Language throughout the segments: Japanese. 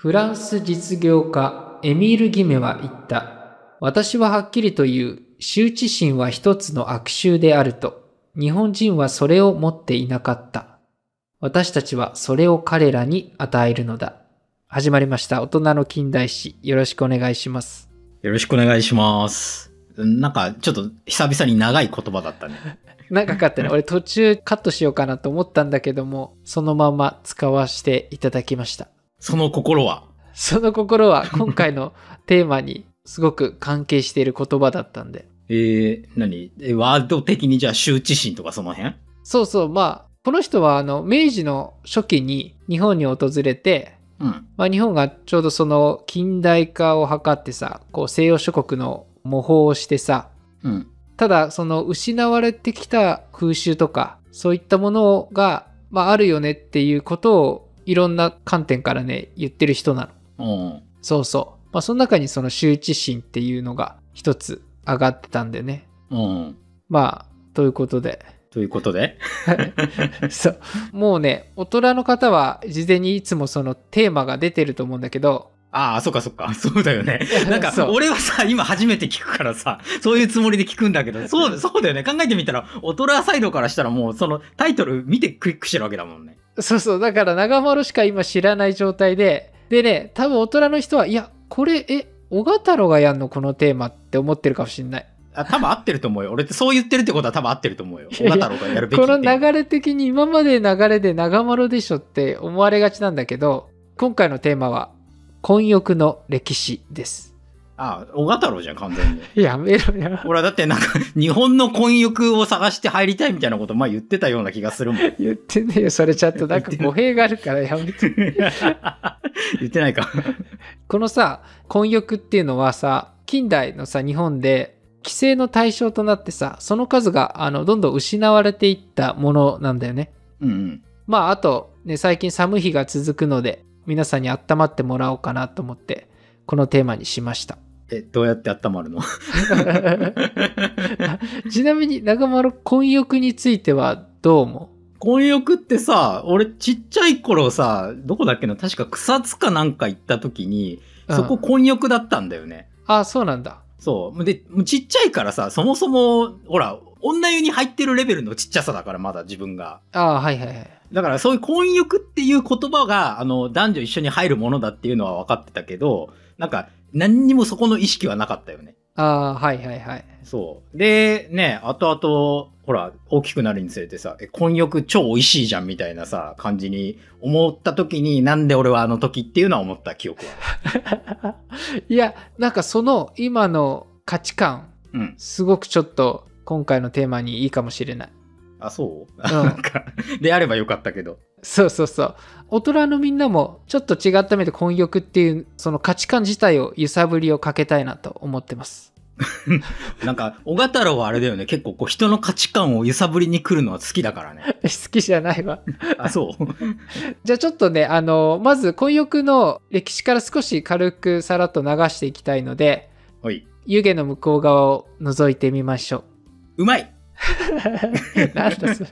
フランス実業家エミール・ギメは言った。私ははっきりと言う、羞恥心は一つの悪臭であると。日本人はそれを持っていなかった。私たちはそれを彼らに与えるのだ。始まりました。大人の近代史。よろしくお願いします。よろしくお願いします。なんか、ちょっと久々に長い言葉だったね。長かったね。俺途中カットしようかなと思ったんだけども、そのまま使わせていただきました。その心は？その心は 今回のテーマにすごく関係している言葉だったんで。えー、何？えワード的にじゃあ羞恥心とかその辺？そうそう、まあ、この人はあの、明治の初期に日本に訪れて、うん。まあ日本がちょうどその近代化を図ってさ、こう西洋諸国の模倣をしてさ、うん。ただその失われてきた風習とか、そういったものが、まああるよねっていうことをいろんな観点からね、言ってる人なの。うん。そうそう。まあその中にその羞恥心っていうのが一つ上がってたんでね。うん。まあ、ということで。ということで？そう。もうね、大人の方は事前にいつもそのテーマが出てると思うんだけど、ああ、そっかそっか。そうだよね。なんか俺はさ、今初めて聞くからさ、そういうつもりで聞くんだけど、そう、そうだよね。考えてみたら、大人サイドからしたらもう、そのタイトル見てクリックしてるわけだもんね。そうそう、だから長丸しか今知らない状態で、でね、多分大人の人は、いや、これ、え、小賀太郎がやんのこのテーマって思ってるかもしんない。あ多分合ってると思うよ。俺ってそう言ってるってことは多分合ってると思うよ。小太郎がやるべきこ。の流れ的に今まで流れで長丸でしょって思われがちなんだけど、今回のテーマは、混浴の歴史です。ああ、小太郎じゃん、完全に。やめろよ。俺はだってなんか、日本の混浴を探して入りたいみたいなこと前言ってたような気がするもん。言ってねえよ、それちゃんとなんか語弊があるからやめて。言ってないか。このさ、混浴っていうのはさ、近代のさ、日本で規制の対象となってさ、その数があのどんどん失われていったものなんだよね。うんうん。まあ、あと、ね、最近寒い日が続くので、皆さんに温まってもらおうかなと思って、このテーマにしました。え、どうやって温まるの？ちなみに、長丸混浴についてはどう思混浴ってさ、俺ちっちゃい頃さ、どこだっけな？確か草津かなんか行った時に、うそこ混浴だったんだよね。あ、そうなんだ。そう。で、ちっちゃいからさ、そもそも、ほら、女湯に入ってるレベルのちっちゃさだから、まだ自分が。あはいはいはい。だからそういう混浴っていう言葉が、あの、男女一緒に入るものだっていうのは分かってたけど、なんか、何にもそこの意識はなかったよね。あはいはいはい。そう。で、ね、後々、ほら、大きくなるにつれてさ、え、混浴超美味しいじゃんみたいなさ、感じに思った時に、なんで俺はあの時っていうのは思った記憶は。いや、なんかその今の価値観、うん。すごくちょっと今回のテーマにいいかもしれない。あ、そう、んなんか、であればよかったけど。そうそうそう。大人のみんなもちょっと違った目で混浴っていうその価値観自体を揺さぶりをかけたいなと思ってます。なんか、小型太郎はあれだよね。結構こう人の価値観を揺さぶりに来るのは好きだからね。好きじゃないわ。あ、そう？じゃあちょっとね、あの、まず混浴の歴史から少し軽くさらっと流していきたいので、はい。湯気の向こう側を覗いてみましょう。うまい なんだそれ。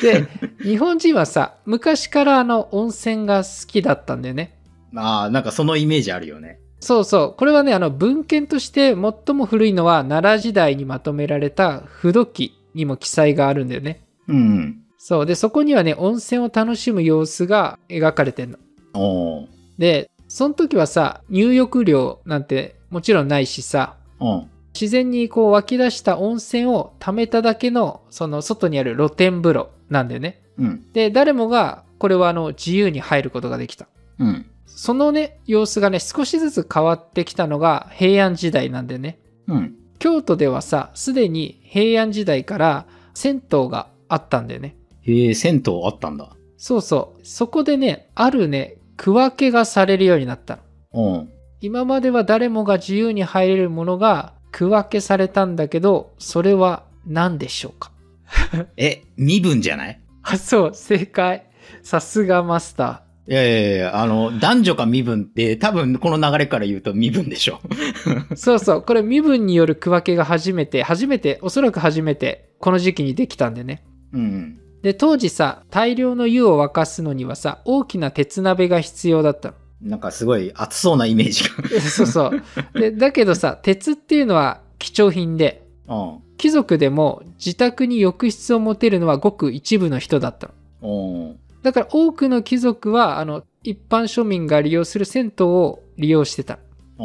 で、日本人はさ、昔からあの温泉が好きだったんだよね。ああ、なんかそのイメージあるよね。そうそう。これはね、あの文献として最も古いのは奈良時代にまとめられた不土記にも記載があるんだよね。うんうん。そう。で、そこにはね、温泉を楽しむ様子が描かれてんの。おーで、その時はさ、入浴料なんてもちろんないしさ、うん。自然にこう湧き出した温泉を溜めただけの、その外にある露天風呂なんだよね。うん。で、誰もが、これはあの、自由に入ることができた。うん。そのね、様子がね、少しずつ変わってきたのが平安時代なんでね。うん。京都ではさ、すでに平安時代から銭湯があったんだよね。へえ、銭湯あったんだ。そうそう。そこでね、あるね、区分けがされるようになったの。うん。今までは誰もが自由に入れるものが区分けされたんだけど、それは何でしょうか？え、身分じゃない？あ、そう、正解。さすがマスタいやいやいや、あの、男女か身分って多分この流れから言うと身分でしょ。ー。そうそう、これ身分による区分けが初めて、初めて、おそらく初めて、この時期にできたんでね。うんうん。で、当時さ、大量の湯を沸かすのにはさ、大きな鉄鍋が必要だったの。なんかすごい熱そうなイメージが。そうそう。で、だけどさ、鉄っていうのは貴重品で、うん。貴族でも自宅に浴室を持てるのはごく一部の人だったの。うん。だから多くの貴族は、あの、一般庶民が利用する銭湯を利用してた。う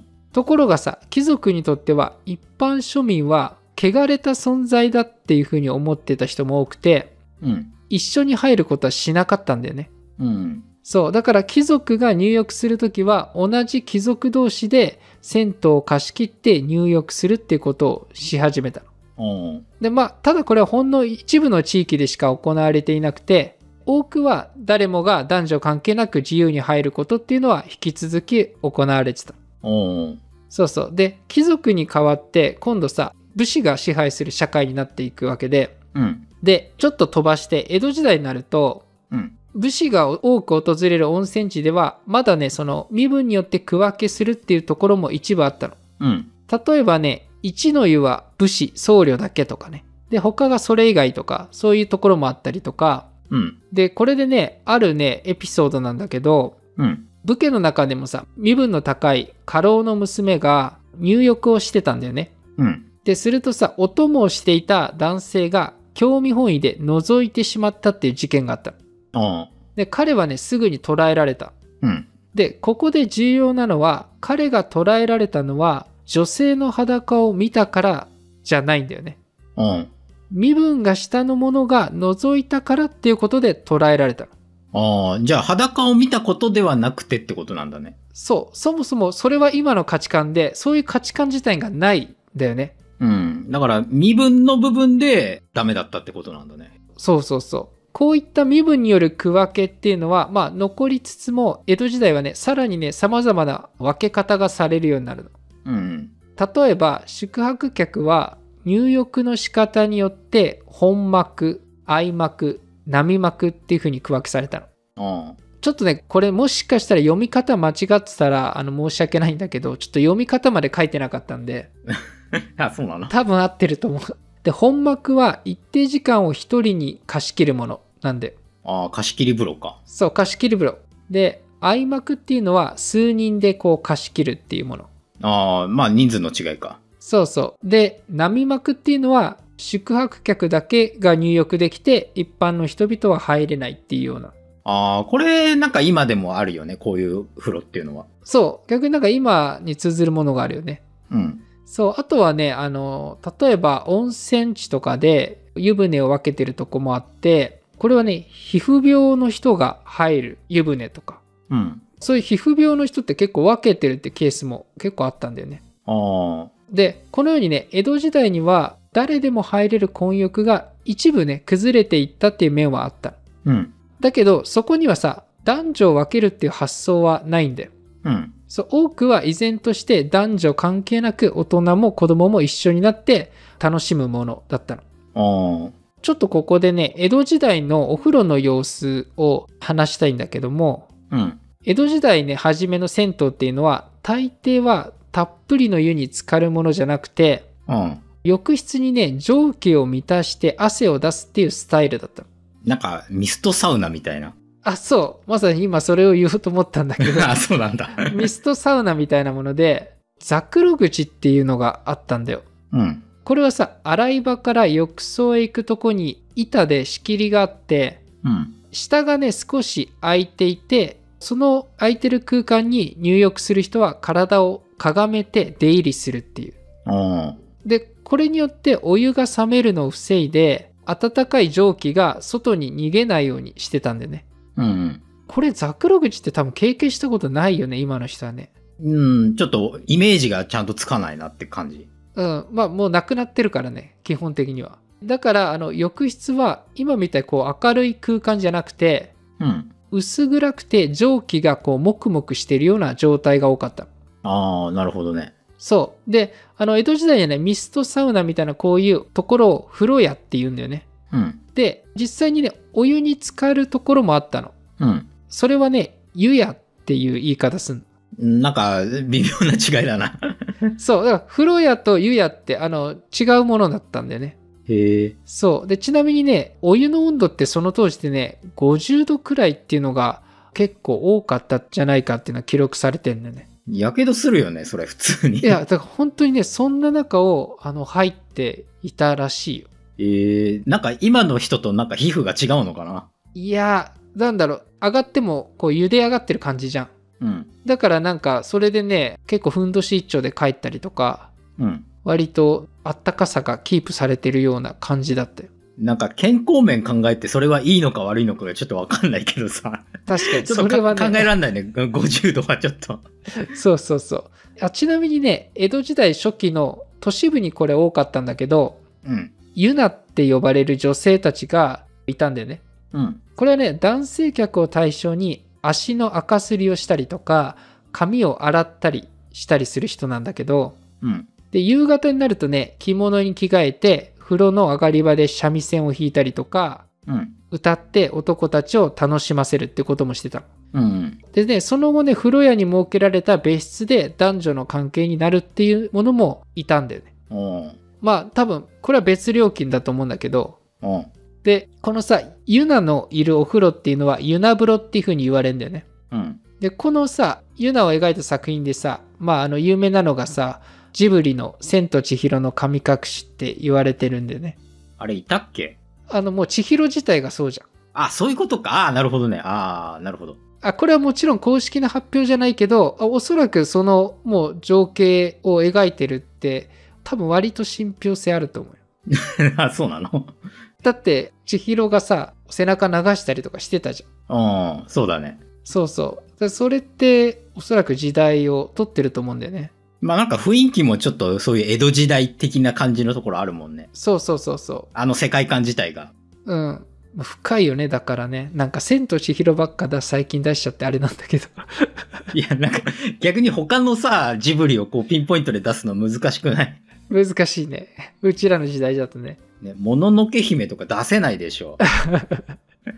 ん。ところがさ、貴族にとっては一般庶民は汚れた存在だっていうふうに思ってた人も多くて、うん。一緒に入ることはしなかったんだよね。うん。そう。だから貴族が入浴するときは同じ貴族同士で銭湯を貸し切って入浴するっていうことをし始めたの。うん。で、まあ、ただこれはほんの一部の地域でしか行われていなくて、多くは誰もが男女関係なく自由に入ることっていうのは引き続き行われてた。うん。そうそう。で、貴族に代わって今度さ、武士が支配する社会になっていくわけで、うん。で、ちょっと飛ばして江戸時代になると、うん。武士が多く訪れる温泉地では、まだね、その身分によって区分けするっていうところも一部あったの。うん。例えばね、一の湯は武士、僧侶だけとかね。で、他がそれ以外とか、そういうところもあったりとか。うん。で、これでね、あるね、エピソードなんだけど、うん。武家の中でもさ、身分の高い家老の娘が入浴をしてたんだよね。うん。で、するとさ、お供をしていた男性が興味本位で覗いてしまったっていう事件があった。うん。で、彼はね、すぐに捕らえられた。うん。で、ここで重要なのは、彼が捕らえられたのは、女性の裸を見たからじゃないんだよね。うん。身分が下の者が覗いたからっていうことで捕らえられた。ああ、じゃあ裸を見たことではなくてってことなんだね。そう、そもそもそれは今の価値観で、そういう価値観自体がないんだよね。うん。だから身分の部分でダメだったってことなんだね。そうそうそう。こういった身分による区分けっていうのは、まあ残りつつも、江戸時代はね、さらにね、様々な分け方がされるようになるの。うん。例えば、宿泊客は入浴の仕方によって、本幕、相幕、波幕っていう風に区分けされたの。あちょっとね、これもしかしたら読み方間違ってたら、あの、申し訳ないんだけど、ちょっと読み方まで書いてなかったんで、あ。あ、そうなの？多分合ってると思う。で、本幕は一定時間を一人に貸し切るものなんで。ああ、貸し切り風呂か。そう、貸し切り風呂。で、相幕っていうのは数人でこう貸し切るっていうもの。ああ、まあ人数の違いか。そうそう。で、波幕っていうのは宿泊客だけが入浴できて一般の人々は入れないっていうような。ああ、これなんか今でもあるよね。こういう風呂っていうのは。そう。逆になんか今に通ずるものがあるよね。うん。そう。あとはね、あの、例えば温泉地とかで湯船を分けてるとこもあって、これはね、皮膚病の人が入る湯船とか。うん。そういう皮膚病の人って結構分けてるってケースも結構あったんだよね。で、このようにね、江戸時代には誰でも入れる混浴が一部ね、崩れていったっていう面はあった。うん。だけど、そこにはさ、男女を分けるっていう発想はないんだよ。うん。そう、多くは依然として男女関係なく大人も子供も一緒になって楽しむものだったの。ちょっとここでね、江戸時代のお風呂の様子を話したいんだけども、うん。江戸時代ね、初めの銭湯っていうのは、大抵はたっぷりの湯に浸かるものじゃなくて、うん。浴室にね、蒸気を満たして汗を出すっていうスタイルだったの。なんか、ミストサウナみたいな。あ、そう。まさに今それを言おうと思ったんだけど、あ、そうなんだ。ミストサウナみたいなもので、ザクロ口っていうのがあったんだよ。うん。これはさ、洗い場から浴槽へ行くとこに板で仕切りがあって、うん。下がね、少し空いていて、その空いてる空間に入浴する人は体をかがめて出入りするっていう。あで、これによってお湯が冷めるのを防いで、温かい蒸気が外に逃げないようにしてたんでね。あ。うん。これザクロ口って多分経験したことないよね、今の人はね。うん。ちょっと、イメージがちゃんとつかないなって感じ。うん。まあもうなくなってるからね、基本的には。だから、あの、浴室は今みたいにこう明るい空間じゃなくて、うん。薄暗くて蒸気がこうもくもくしてるような状態が多かった。ああ、なるほどね。そう。で、あの、江戸時代にはね、ミストサウナみたいなこういうところを風呂屋って言うんだよね。うん。で、実際にね、お湯に浸かるところもあったの。うん。それはね、湯屋っていう言い方すんなんか、微妙な違いだな。の。そう。だから、風呂屋と湯屋って、あの、違うものだったんだよね。へえ。そう。で、ちなみにね、お湯の温度ってその当時でね、50度くらいっていうのが結構多かったんじゃないかっていうのは記録されてんだよね。やけどするよね、それ普通に。いや、だから本当にね、そんな中を、あの、入っていたらしいよ。えー、なんか今の人となんか皮膚が違うのかな？いや、なんだろう、上がっても、こう、茹で上がってる感じじゃん。うん。だからなんか、それでね、結構ふんどし一丁で帰ったりとか、うん。割とあったかさがキープされてるような感じだったよ。なんか健康面考えてそれはいいのか悪いのかがちょっとわかんないけどさ。確かに、それは考えね、らんないね。50度はちょっと。そうそうそう。あちなみにね、江戸時代初期の都市部にこれ多かったんだけど、うん。ユナって呼ばれる女性たちがいたんだよね。うん。これはね、男性客を対象に足の赤すりをしたりとか、髪を洗ったりしたりする人なんだけど、うん。で、夕方になるとね、着物に着替えて、風呂の上がり場で三味線を弾いたりとか、うん。歌って男たちを楽しませるってこともしてたの。うん。でね、その後ね、風呂屋に設けられた別室で男女の関係になるっていうものもいたんだよね。まあ多分、これは別料金だと思うんだけど。で、このさ、ユナのいるお風呂っていうのはユナ風呂っていう風に言われるんだよね。うん。で、このさ、ユナを描いた作品でさ、まああの有名なのがさ、ジブリの千と千尋の神隠しって言われてるんだよね。あれいたっけ？あのもう千尋自体がそうじゃん。あ、そういうことか。ああ、なるほどね。ああ、なるほど。あ、これはもちろん公式な発表じゃないけど、あおそらくそのもう情景を描いてるって、多分割と信憑性あると思うよ。あ、そうなの？だって、千尋がさ、背中流したりとかしてたじゃん。うん、そうだね。そうそう。それって、おそらく時代を取ってると思うんだよね。まあなんか雰囲気もちょっとそういう江戸時代的な感じのところあるもんね。そうそうそうそあの世界観自体が。う。うん。深いよね、だからね。なんか、千と千尋ばっかだ、最近出しちゃってあれなんだけど。いや、なんか逆に他のさ、ジブリをこうピンポイントで出すの難しくない？難しいね。うちらの時代だとね。ね、もののけ姫とか出せないでしょ。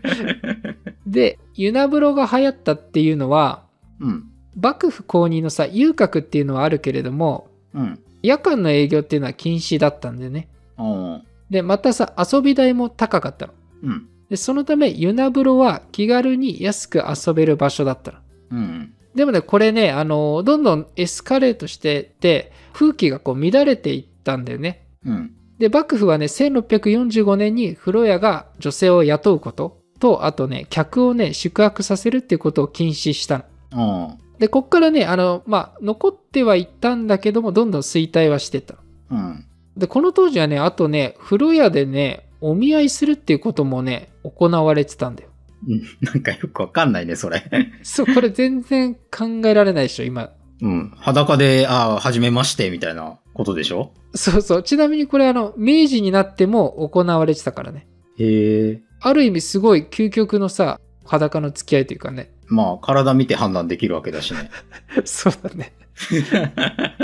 で、ユナ風呂が流行ったっていうのは、うん。幕府公認のさ、遊郭っていうのはあるけれども、うん。夜間の営業っていうのは禁止だったんでね。うん。で、またさ、遊び代も高かったの。うん。で、そのため、ユナ風呂は気軽に安く遊べる場所だったの。うん。でもね、これね、あの、どんどんエスカレートしてって、風紀がこう乱れていったんだよね。うん。で、幕府はね、1645年に風呂屋が女性を雇うことと、あとね、客をね、宿泊させるっていうことを禁止したの。うん。で、こっからね、あの、まあ、残ってはいったんだけども、どんどん衰退はしてったの。うん。で、この当時はね、あとね、風呂屋でね、お見合いするっていうこともね、行われてたんだよ。うんなんかよくわかんないね、それ。そう、これ全然考えられないでしょ、今。うん。裸で、ああ、はじめまして、みたいなことでしょ？そうそう。ちなみにこれあの、明治になっても行われてたからね。へえ。ある意味すごい究極のさ、裸の付き合いというかね。まあ、体見て判断できるわけだしね。そうだね。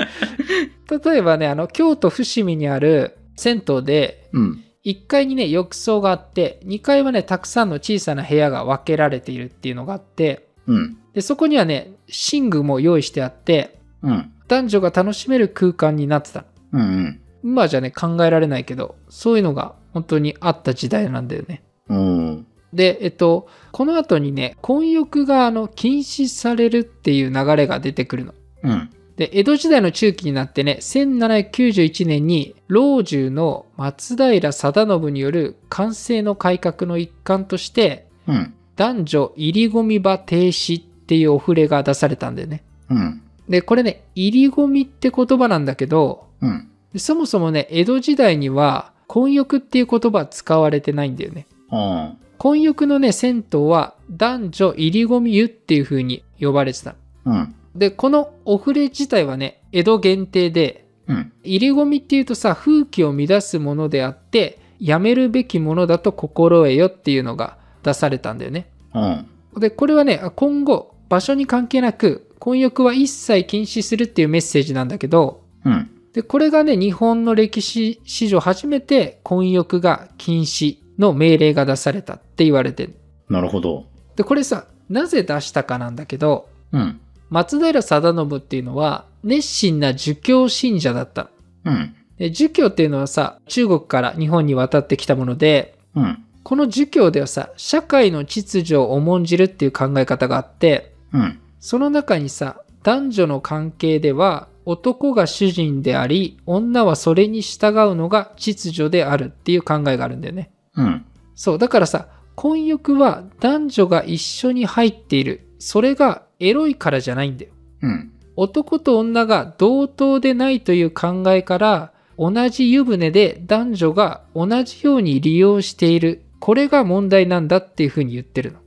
例えばね、あの、京都伏見にある銭湯で、うん。1階にね、浴槽があって、2階はね、たくさんの小さな部屋が分けられているっていうのがあって、うん。で、そこにはね、寝具も用意してあって、うん。男女が楽しめる空間になってた。うんうん。今じゃね、考えられないけど、そういうのが本当にあった時代なんだよね。うん。で、えっと、この後にね、混浴があの禁止されるっていう流れが出てくるの。うん。で、江戸時代の中期になってね、1791年に老中の松平定信による官制の改革の一環として、うん。男女入り込み場停止っていうお触れが出されたんだよね。うん。で、これね、入り込みって言葉なんだけど、うん。でそもそもね、江戸時代には混浴っていう言葉は使われてないんだよね。うん。混浴のね、銭湯は男女入り込み湯っていう風に呼ばれてた。うん。で、このお触れ自体はね、江戸限定で、うん。入り込みっていうとさ、風紀を乱すものであって、やめるべきものだと心得よっていうのが出されたんだよね。うん。で、これはね、今後、場所に関係なく、混浴は一切禁止するっていうメッセージなんだけど、うん。で、これがね、日本の歴史史上初めて混浴が禁止の命令が出されたって言われてる。なるほど。で、これさ、なぜ出したかなんだけど、うん。松平定信っていうのは熱心な儒教信者だったの。うん。で儒教っていうのはさ、中国から日本に渡ってきたもので、うん。この儒教ではさ、社会の秩序を重んじるっていう考え方があって、うん。その中にさ、男女の関係では、男が主人であり、女はそれに従うのが秩序であるっていう考えがあるんだよね。うん。そう、だからさ、婚欲は男女が一緒に入っている。それがエロいからじゃないんだよ。うん。男と女が同等でないという考えから、同じ湯船で男女が同じように利用している。これが問題なんだっていうふうに言ってるの。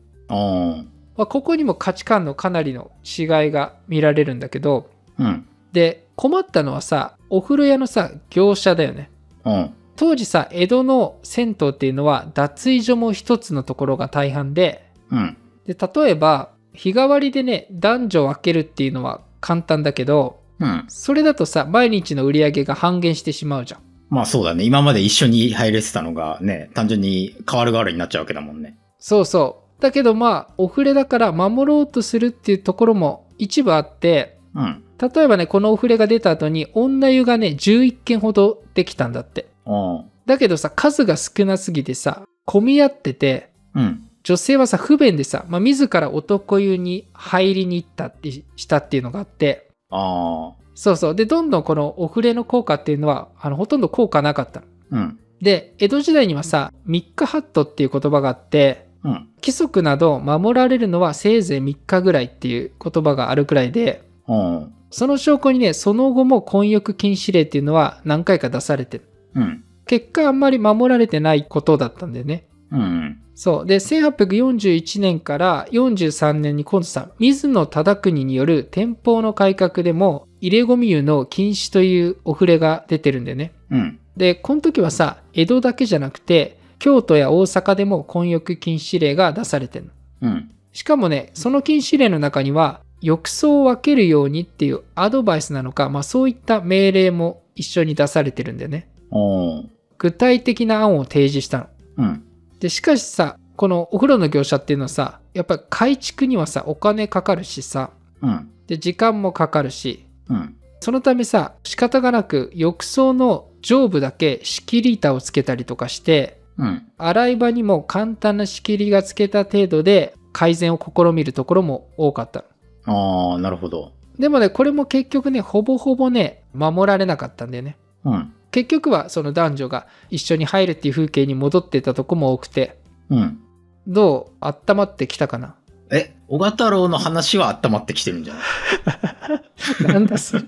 まあ、ここにも価値観のかなりの違いが見られるんだけど、うん。で、困ったのはさ、お風呂屋のさ、業者だよね。うん。当時さ、江戸の銭湯っていうのは脱衣所も一つのところが大半で、うん。で、例えば、日替わりでね、男女を分けるっていうのは簡単だけど、うん。それだとさ、毎日の売り上げが半減してしまうじゃん。まあそうだね。今まで一緒に入れてたのがね、単純に変わる変わるになっちゃうわけだもんね。そうそう。だけどまあ、お触れだから守ろうとするっていうところも一部あって、うん。例えばね、このお触れが出た後に女湯がね、11件ほどできたんだって。ああ。だけどさ、数が少なすぎてさ、混み合ってて、うん。女性はさ、不便でさ、まあ、自ら男湯に入りに行ったってしたっていうのがあって、ああ。そうそう。で、どんどんこのお触れの効果っていうのは、あの、ほとんど効果なかったの。うん。で、江戸時代にはさ、3日ハットっていう言葉があって、うん。規則など守られるのはせいぜい3日ぐらいっていう言葉があるくらいで、うん。その証拠にね、その後も婚約禁止令っていうのは何回か出されてる。うん。結果あんまり守られてないことだったんだよね。うん。そう。で、1841年から43年に今度さ、水野忠国による天保の改革でも、入れ込み湯の禁止というお触れが出てるんだよね。うん。で、この時はさ、江戸だけじゃなくて、京都や大阪でも婚約禁止令が出されてるの。うん。しかもね、その禁止令の中には、浴槽を分けるようにっていうアドバイスなのか、まあそういった命令も一緒に出されてるんだよね。具体的な案を提示したの。うん。で、しかしさ、このお風呂の業者っていうのはさ、やっぱり改築にはさ、お金かかるしさ、うん。で、時間もかかるし、うん。そのためさ、仕方がなく浴槽の上部だけ仕切り板をつけたりとかして、うん。洗い場にも簡単な仕切りがつけた程度で改善を試みるところも多かったの。ああ、なるほど。でもね、これも結局ね、ほぼほぼね、守られなかったんだよね。うん。結局はその男女が一緒に入るっていう風景に戻ってたとこも多くて、うん。どう温まってきたかな？え、小賀太郎の話は温まってきてるんじゃない？なんだそれ。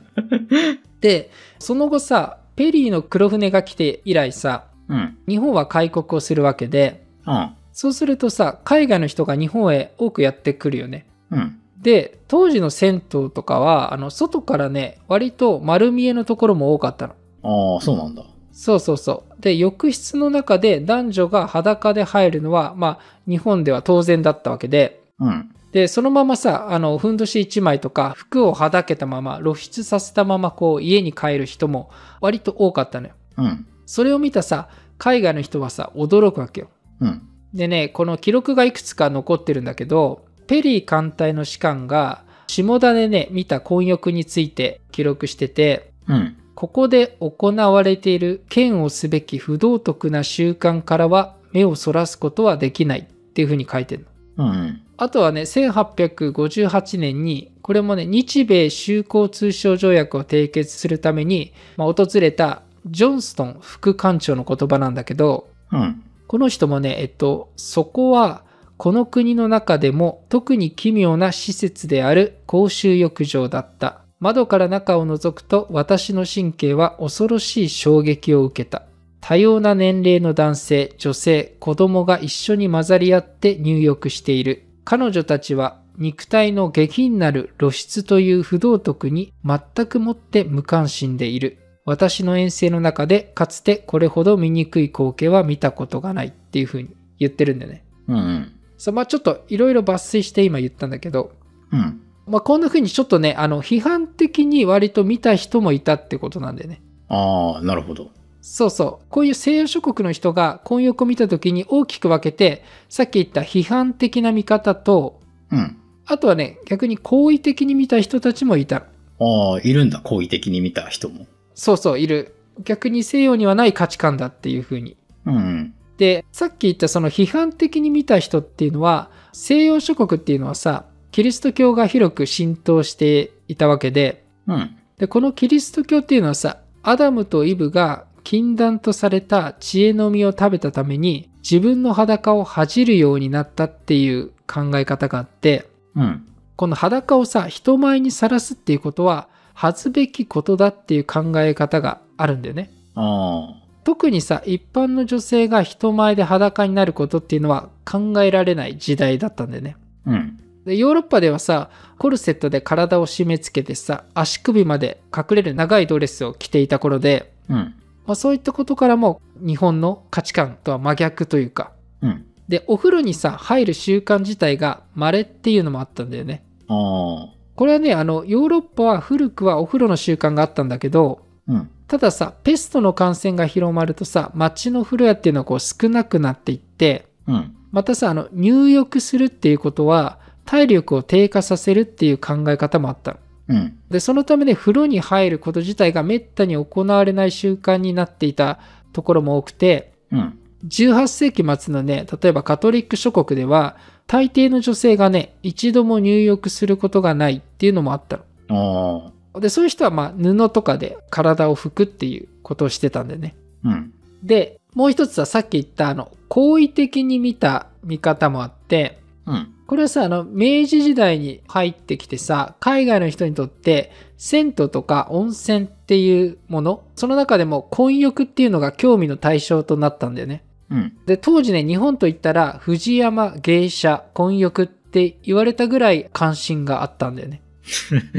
で、その後さ、ペリーの黒船が来て以来さ、うん。日本は開国をするわけで、うん。そうするとさ、海外の人が日本へ多くやってくるよね。うん。で、当時の銭湯とかは、あの、外からね、割と丸見えのところも多かったの。ああ、そうなんだ。そうそうそう。で、浴室の中で男女が裸で入るのは、まあ、日本では当然だったわけで、うん。で、そのままさ、あの、ふんどし一枚とか、服をはだけたまま、露出させたまま、こう、家に帰る人も割と多かったのよ。うん。それを見たさ、海外の人はさ、驚くわけよ。うん。でね、この記録がいくつか残ってるんだけど、ペリー艦隊の士官が、下田でね、見た混浴について記録してて、うん。ここで行われている剣をすべき不道徳な習慣からは目をそらすことはできないっていうふうに書いてるの。うん。あとはね、1858年に、これもね、日米修好通商条約を締結するために、まあ、訪れたジョンストン副艦長の言葉なんだけど、うん。この人もね、えっと、そこは、この国の中でも特に奇妙な施設である公衆浴場だった。窓から中を覗くと私の神経は恐ろしい衝撃を受けた。多様な年齢の男性、女性、子供が一緒に混ざり合って入浴している。彼女たちは肉体の下品なる露出という不道徳に全くもって無関心でいる。私の遠征の中でかつてこれほど醜い光景は見たことがないっていう風に言ってるんだよね。うん。そう、まあちょっといろいろ抜粋して今言ったんだけど、うん。まあこんな風にちょっとね、あの、批判的に割と見た人もいたってことなんだよね。ああ、なるほど。そうそう。こういう西洋諸国の人が婚浴を見た時に大きく分けて、さっき言った批判的な見方と、うん。あとはね、逆に好意的に見た人たちもいた。ああ、いるんだ。好意的に見た人も。そうそう、いる。逆に西洋にはない価値観だっていう風に。うん。で、さっき言ったその批判的に見た人っていうのは、西洋諸国っていうのはさ、キリスト教が広く浸透していたわけで、うん。で、このキリスト教っていうのはさ、アダムとイブが禁断とされた知恵の実を食べたために自分の裸を恥じるようになったっていう考え方があって、うん。この裸をさ、人前にさらすっていうことは恥ずべきことだっていう考え方があるんだよね。あ特にさ、一般の女性が人前で裸になることっていうのは考えられない時代だったんだよね。あ。うん。でヨーロッパではさコルセットで体を締め付けてさ足首まで隠れる長いドレスを着ていた頃で、うん。まあ、そういったことからも日本の価値観とは真逆というかうん。でお風呂にさ入る習慣自体が稀っていうのもあったんだよねああ。これはねあのヨーロッパは古くはお風呂の習慣があったんだけどうん。たださペストの感染が広まるとさ街の風呂屋っていうのはこう少なくなっていってうん。またさあの入浴するっていうことは体力を低下させるっていう考え方もあったのうん。でそのためね風呂に入ること自体がめったに行われない習慣になっていたところも多くてうん。18世紀末のね例えばカトリック諸国では大抵の女性がね一度も入浴することがないっていうのもあったの。でそういう人はまあ布とかで体を拭くっていうことをしてたんだよねうん。でもう一つはさっき言ったあの好意的に見た見方もあってうん。これはさ、あの、明治時代に入ってきてさ、海外の人にとって、銭湯とか温泉っていうもの、その中でも混浴っていうのが興味の対象となったんだよね。うん。で、当時ね、日本といったら、藤山芸者混浴って言われたぐらい関心があったんだよね。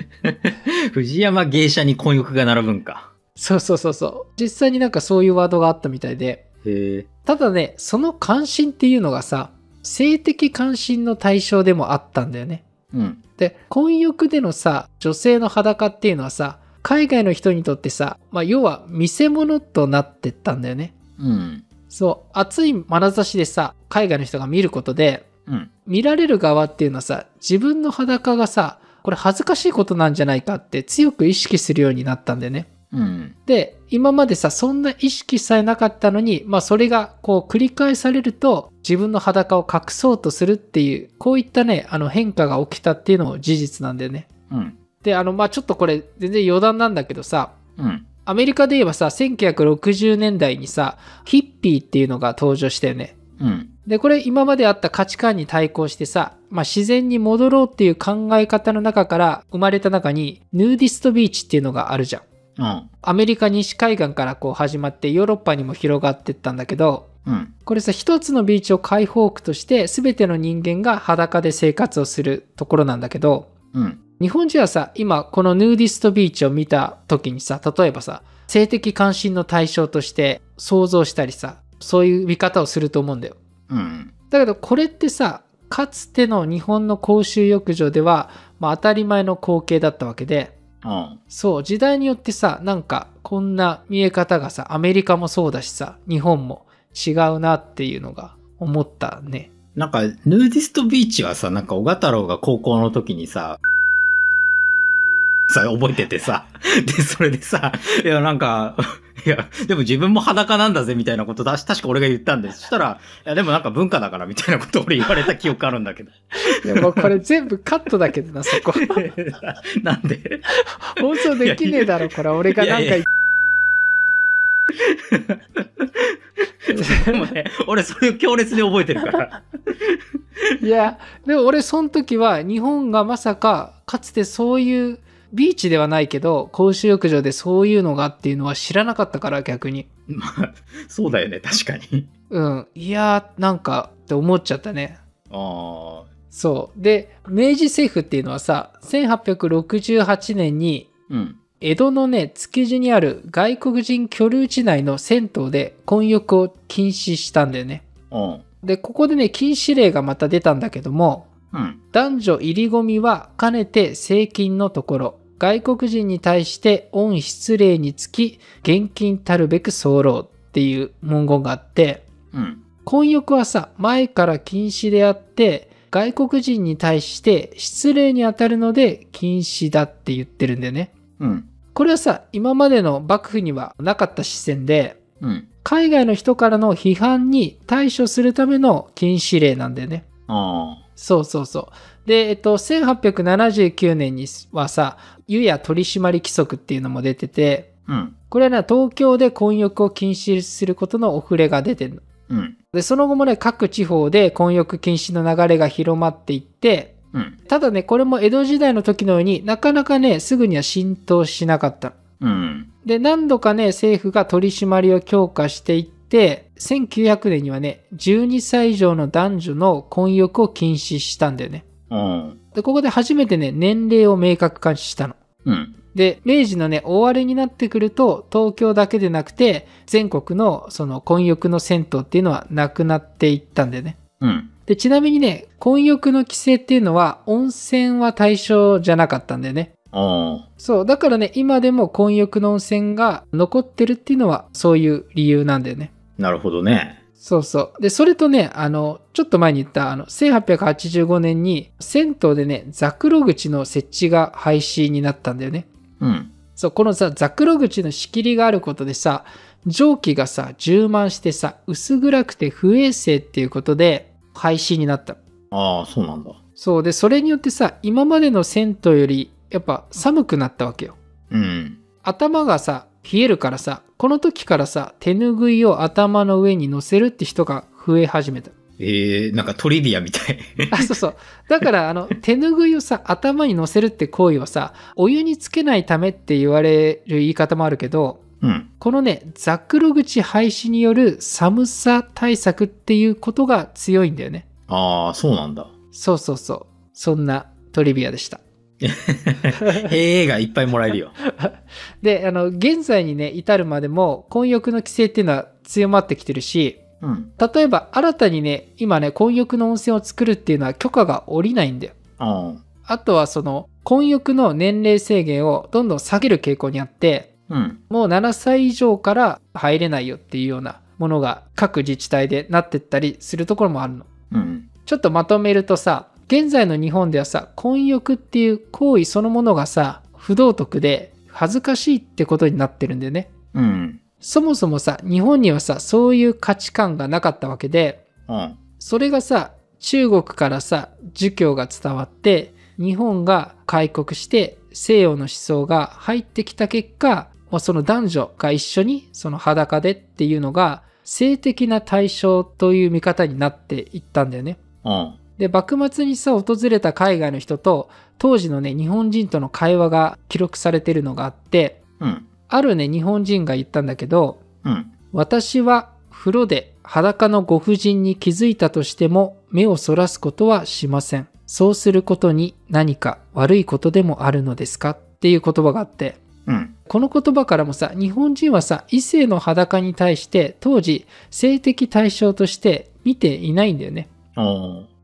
藤山芸者に婚欲が並ぶんか。そうそうそうそう。実際になんかそういうワードがあったみたいで、へえ。ただね、その関心っていうのがさ、性的関心の対象でもあったんだよね。うん。で、混浴でのさ、女性の裸っていうのはさ、海外の人にとってさ、まあ、要は見せ物となってったんだよね。うん。そう、熱い眼差しでさ、海外の人が見ることで、うん。見られる側っていうのはさ、自分の裸がさ、これ恥ずかしいことなんじゃないかって強く意識するようになったんだよね。うん。で、今までさ、そんな意識さえなかったのに、まあそれがこう繰り返されると、自分の裸を隠そうとするっていう、こういったね、あの変化が起きたっていうのも事実なんだよね。うん。で、あの、まあちょっとこれ全然余談なんだけどさ、うん。アメリカで言えばさ、1960年代にさ、ヒッピーっていうのが登場したよね。うん。で、これ今まであった価値観に対抗してさ、まあ自然に戻ろうっていう考え方の中から生まれた中に、ヌーディストビーチっていうのがあるじゃん。うん。アメリカ西海岸からこう始まってヨーロッパにも広がってったんだけど、うん。これさ、一つのビーチを解放区として全ての人間が裸で生活をするところなんだけど、うん。日本人はさ、今このヌーディストビーチを見た時にさ、例えばさ、性的関心の対象として想像したりさ、そういう見方をすると思うんだよ。うん。だけどこれってさ、かつての日本の公衆浴場では、まあ当たり前の光景だったわけで、うん。そう、時代によってさ、なんかこんな見え方がさ、アメリカもそうだしさ、日本も違うなっていうのが思ったね。なんか、ヌーディストビーチはさ、なんか、小太郎が高校の時にさ、さ、覚えててさ、で、それでさ、いや、なんか、いや、でも自分も裸なんだぜ、みたいなことだし、確か俺が言ったんです。そしたら、いや、でもなんか文化だから、みたいなことを俺言われた記憶あるんだけど。でもこれ全部カットだけどな、そこ。なんで？放送できねえだろ、これ。俺がなんかいやいでもね、俺それを強烈に覚えてるから。いや、でも俺その時は日本がまさかかつてそういうビーチではないけど公衆浴場でそういうのがっていうのは知らなかったから逆に。まあ、そうだよね、確かに。うん。いやーなんかって思っちゃったね。ああ、そう。で、明治政府っていうのはさ、1868年にうん。江戸のね、築地にある外国人居留地内の銭湯で混浴を禁止したんだよね。うん。で、ここでね、禁止令がまた出たんだけども、うん。男女入り込みはかねて税金のところ、外国人に対して恩失礼につき、現金たるべく候っていう文言があって、うん。婚浴はさ、前から禁止であって、外国人に対して失礼に当たるので禁止だって言ってるんだよね。うん。これはさ、今までの幕府にはなかった視線で、うん。海外の人からの批判に対処するための禁止令なんだよね。あそうそうそう。で、えっと、1879年にはさ、湯や取締規則っていうのも出てて、あ。うん。これはね、東京で混浴を禁止することのお触れが出てるの。うん。で、その後もね、各地方で混浴禁止の流れが広まっていって、うん。ただね、これも江戸時代の時のようになかなかね、すぐには浸透しなかったの。うん。で、何度かね、政府が取り締まりを強化していって、1900年にはね、12歳以上の男女の混浴を禁止したんだよね。うん。で、ここで初めてね、年齢を明確化したの。うん。で、明治のね、終わりになってくると、東京だけでなくて、全国のその混浴の銭湯っていうのはなくなっていったんだよね。うん。で、ちなみにね、混浴の規制っていうのは、温泉は対象じゃなかったんだよね。そう、だからね、今でも混浴の温泉が残ってるっていうのは、そういう理由なんだよね。なるほどね。そうそう。で、それとね、あの、ちょっと前に言った、あの、1885年に、銭湯でね、ザクロ口の設置が廃止になったんだよね。うん。そう、このさ、ザクロ口の仕切りがあることでさ、蒸気がさ、充満してさ、薄暗くて不衛生っていうことで、廃止になった。ああ、そうなんだ。そう、で、それによってさ、今までの銭湯より、やっぱ寒くなったわけよ。うん。頭がさ、冷えるからさ、この時からさ、手ぬぐいを頭の上に乗せるって人が増え始めた。ええなんかトリビアみたい。あ、そうそう。だから、あの、手ぬぐいをさ、頭に乗せるって行為はさ、お湯につけないためって言われる言い方もあるけど、うん。このね、ザクロ口廃止による寒さ対策っていうことが強いんだよね。ああ、そうなんだ。そうそうそう。そんなトリビアでした。へえがいっぱいもらえるよ。で、あの、現在にね、至るまでも、混浴の規制っていうのは強まってきてるし、うん。例えば新たにね、今ね、混浴の温泉を作るっていうのは許可が下りないんだよ。ああ。あとはその、混浴の年齢制限をどんどん下げる傾向にあって、うん。もう7歳以上から入れないよっていうようなものが各自治体でなってったりするところもあるの。うん。ちょっとまとめるとさ、現在の日本ではさ、混浴っていう行為そのものがさ、不道徳で恥ずかしいってことになってるんだよね。うん。そもそもさ、日本にはさ、そういう価値観がなかったわけで、うん。それがさ、中国からさ、儒教が伝わって、日本が開国して西洋の思想が入ってきた結果、まあその男女が一緒にその裸でっていうのが性的な対象という見方になっていったんだよね。うん。で、幕末にさ、訪れた海外の人と、当時のね、日本人との会話が記録されてるのがあって、うん。あるね、日本人が言ったんだけど、うん。私は風呂で裸のご婦人に気づいたとしても目をそらすことはしません。そうすることに何か悪いことでもあるのですか？っていう言葉があって、うん。この言葉からもさ、日本人はさ、異性の裸に対して当時性的対象として見ていないんだよね。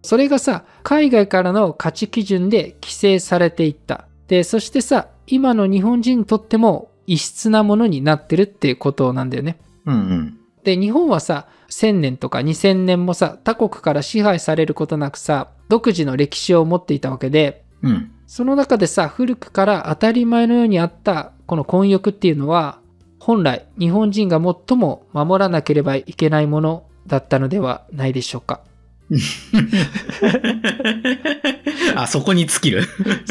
それがさ、海外からの価値基準で規制されていった。で、そしてさ、今の日本人にとっても異質なものになってるっていうことなんだよね。うんうん。で、日本はさ、1000年とか2000年もさ、他国から支配されることなくさ、独自の歴史を持っていたわけで、うん。その中でさ、古くから当たり前のようにあったこの混浴っていうのは、本来日本人が最も守らなければいけないものだったのではないでしょうか。あ、そこに尽きる？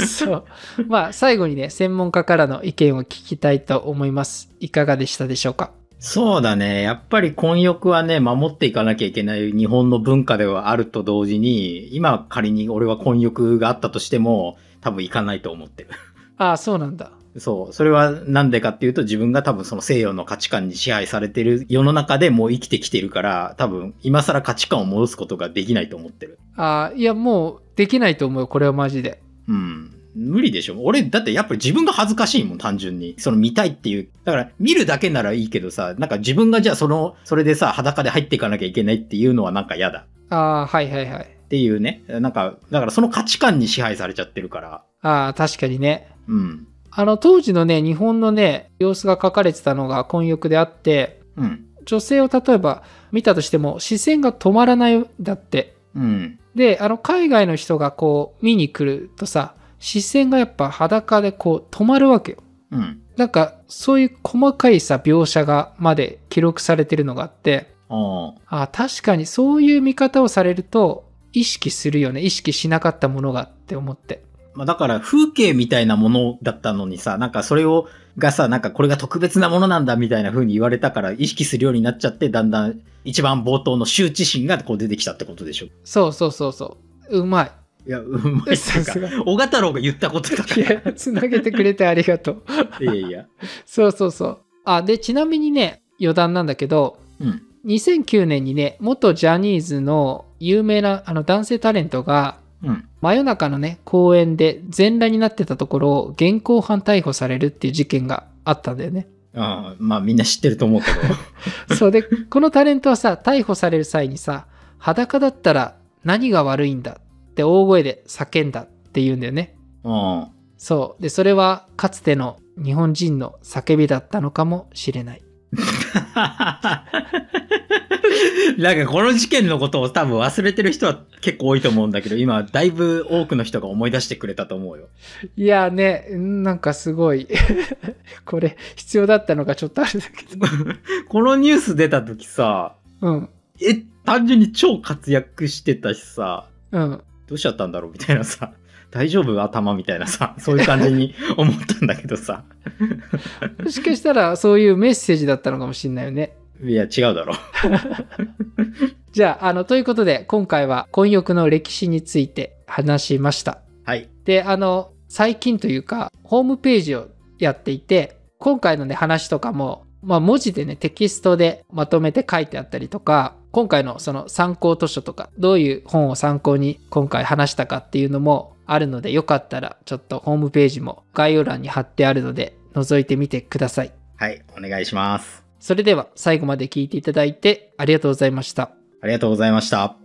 そう。まあ、最後にね、専門家からの意見を聞きたいと思います。いかがでしたでしょうか？そうだね。やっぱり混浴はね、守っていかなきゃいけない日本の文化ではあると同時に、今仮に俺は混浴があったとしても、多分行かないと思ってる。ああ、そうなんだ。そう。それはなんでかっていうと自分が多分その西洋の価値観に支配されてる世の中でもう生きてきてるから、多分今更価値観を戻すことができないと思ってる。ああ、いや、もうできないと思うよ。これはマジで。うん。無理でしょ。俺、だってやっぱり自分が恥ずかしいもん、単純に。その見たいっていう。だから見るだけならいいけどさ、なんか自分がじゃあその、それでさ、裸で入っていかなきゃいけないっていうのはなんか嫌だ。ああ、はいはいはい。っていうね。なんか、だからその価値観に支配されちゃってるから。ああ、確かにね。うん。あの、当時のね、日本のね、様子が書かれてたのが混浴であって、うん。女性を例えば見たとしても視線が止まらないんだって。うん。で、あの、海外の人がこう見に来るとさ、視線がやっぱ裸でこう止まるわけよ。うん。なんかそういう細かいさ描写がまで記録されてるのがあって、うん。あ確かにそういう見方をされると意識するよね。意識しなかったものがって思って。まあだから風景みたいなものだったのにさ、なんかそれを、がさ、なんかこれが特別なものなんだみたいな風に言われたから意識するようになっちゃって、だんだん一番冒頭の羞恥心がこう出てきたってことでしょ？そうそうそうそう。うまい。いや、うまいさすがか、小太郎が言ったことだかいや、つなげてくれてありがとう。ら。いやいや。そうそうそう。あ、で、ちなみにね、余談なんだけど、うん。2009年にね、元ジャニーズの有名なあの男性タレントが、うん。真夜中のね、公園で全裸になってたところを現行犯逮捕されるっていう事件があったんだよね。ああまあみんな知ってると思うけど。そうで、このタレントはさ、逮捕される際にさ、裸だったら何が悪いんだって大声で叫んだって言うんだよね。うん。そう。で、それはかつての日本人の叫びだったのかもしれない。なんかこの事件のことを多分忘れてる人は結構多いと思うんだけど、今だいぶ多くの人が思い出してくれたと思うよ。いやね、なんかすごい、これ必要だったのかちょっとあれだけど。このニュース出た時さ、うん。え、単純に超活躍してたしさ、うん。どうしちゃったんだろうみたいなさ、大丈夫？頭みたいなさ、そういう感じに思ったんだけどさ。もしかしたらそういうメッセージだったのかもしれないよね。いや、違うだろ。じゃあ、あの、ということで、今回は混浴の歴史について話しました。はい。で、あの、最近というか、ホームページをやっていて、今回のね、話とかも、まあ、文字でね、テキストでまとめて書いてあったりとか、今回のその参考図書とか、どういう本を参考に今回話したかっていうのもあるので、よかったら、ちょっとホームページも概要欄に貼ってあるので、覗いてみてください。はい、お願いします。それでは、最後まで聞いていただいてありがとうございました。ありがとうございました。